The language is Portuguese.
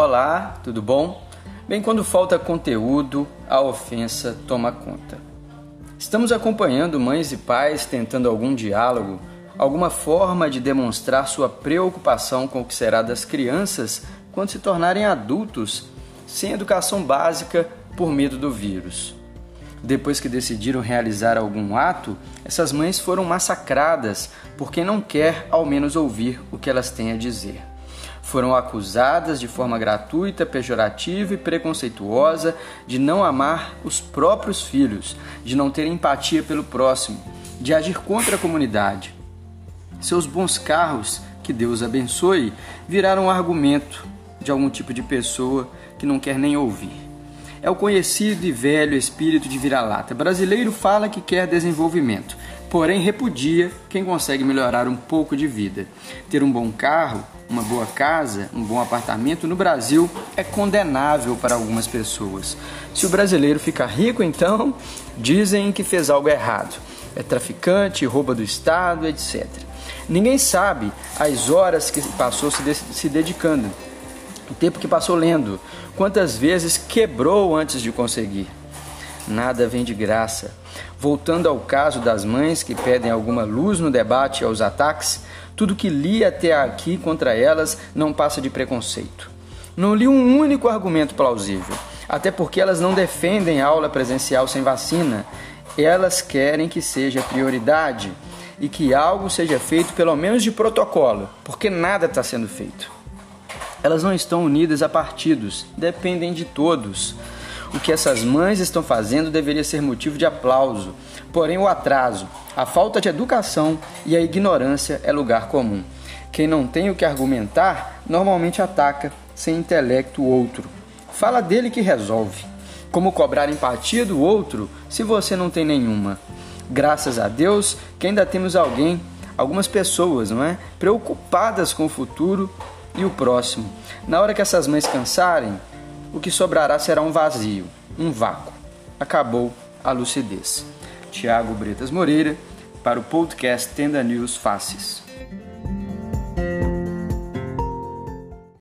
Olá, tudo bom? Bem, quando falta conteúdo, a ofensa toma conta. Estamos acompanhando mães e pais tentando algum diálogo, alguma forma de demonstrar sua preocupação com o que será das crianças quando se tornarem adultos, sem educação básica por medo do vírus. Depois que decidiram realizar algum ato, essas mães foram massacradas por quem não quer ao menos ouvir o que elas têm a dizer foram acusadas de forma gratuita, pejorativa e preconceituosa de não amar os próprios filhos, de não ter empatia pelo próximo, de agir contra a comunidade. Seus bons carros, que Deus abençoe, viraram um argumento de algum tipo de pessoa que não quer nem ouvir. É o conhecido e velho espírito de vira-lata. Brasileiro fala que quer desenvolvimento, porém repudia quem consegue melhorar um pouco de vida. Ter um bom carro uma boa casa, um bom apartamento no Brasil é condenável para algumas pessoas. Se o brasileiro fica rico, então dizem que fez algo errado. É traficante, rouba do Estado, etc. Ninguém sabe as horas que passou se, de se dedicando, o tempo que passou lendo, quantas vezes quebrou antes de conseguir. Nada vem de graça. Voltando ao caso das mães que pedem alguma luz no debate aos ataques, tudo que li até aqui contra elas não passa de preconceito. Não li um único argumento plausível, até porque elas não defendem aula presencial sem vacina. Elas querem que seja prioridade e que algo seja feito, pelo menos de protocolo, porque nada está sendo feito. Elas não estão unidas a partidos, dependem de todos. O que essas mães estão fazendo deveria ser motivo de aplauso, porém o atraso, a falta de educação e a ignorância é lugar comum. Quem não tem o que argumentar normalmente ataca, sem intelecto, o outro. Fala dele que resolve. Como cobrar empatia do outro se você não tem nenhuma? Graças a Deus que ainda temos alguém, algumas pessoas, não é? Preocupadas com o futuro e o próximo. Na hora que essas mães cansarem, o que sobrará será um vazio, um vácuo. Acabou a lucidez. Tiago Bretas Moreira, para o podcast Tenda News Faces.